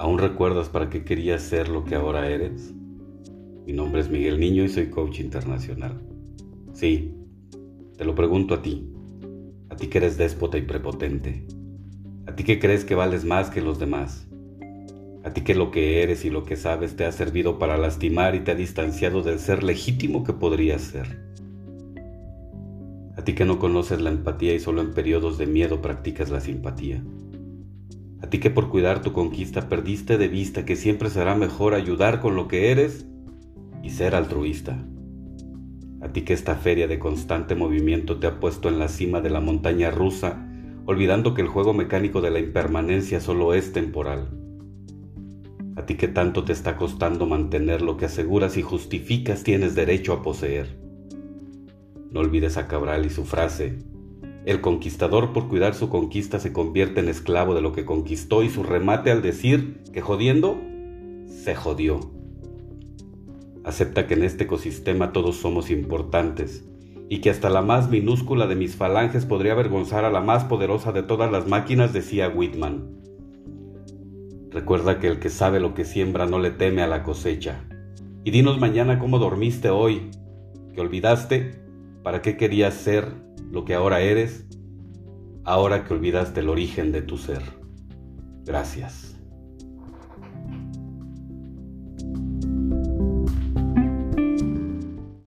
¿Aún recuerdas para qué querías ser lo que ahora eres? Mi nombre es Miguel Niño y soy coach internacional. Sí, te lo pregunto a ti, a ti que eres déspota y prepotente, a ti que crees que vales más que los demás, a ti que lo que eres y lo que sabes te ha servido para lastimar y te ha distanciado del ser legítimo que podrías ser. A ti que no conoces la empatía y solo en periodos de miedo practicas la simpatía. A ti que por cuidar tu conquista perdiste de vista que siempre será mejor ayudar con lo que eres y ser altruista. A ti que esta feria de constante movimiento te ha puesto en la cima de la montaña rusa, olvidando que el juego mecánico de la impermanencia solo es temporal. A ti que tanto te está costando mantener lo que aseguras y justificas tienes derecho a poseer. No olvides a Cabral y su frase, el conquistador por cuidar su conquista se convierte en esclavo de lo que conquistó y su remate al decir que jodiendo, se jodió. Acepta que en este ecosistema todos somos importantes y que hasta la más minúscula de mis falanges podría avergonzar a la más poderosa de todas las máquinas, decía Whitman. Recuerda que el que sabe lo que siembra no le teme a la cosecha. Y dinos mañana cómo dormiste hoy, que olvidaste ¿Para qué querías ser lo que ahora eres, ahora que olvidaste el origen de tu ser? Gracias.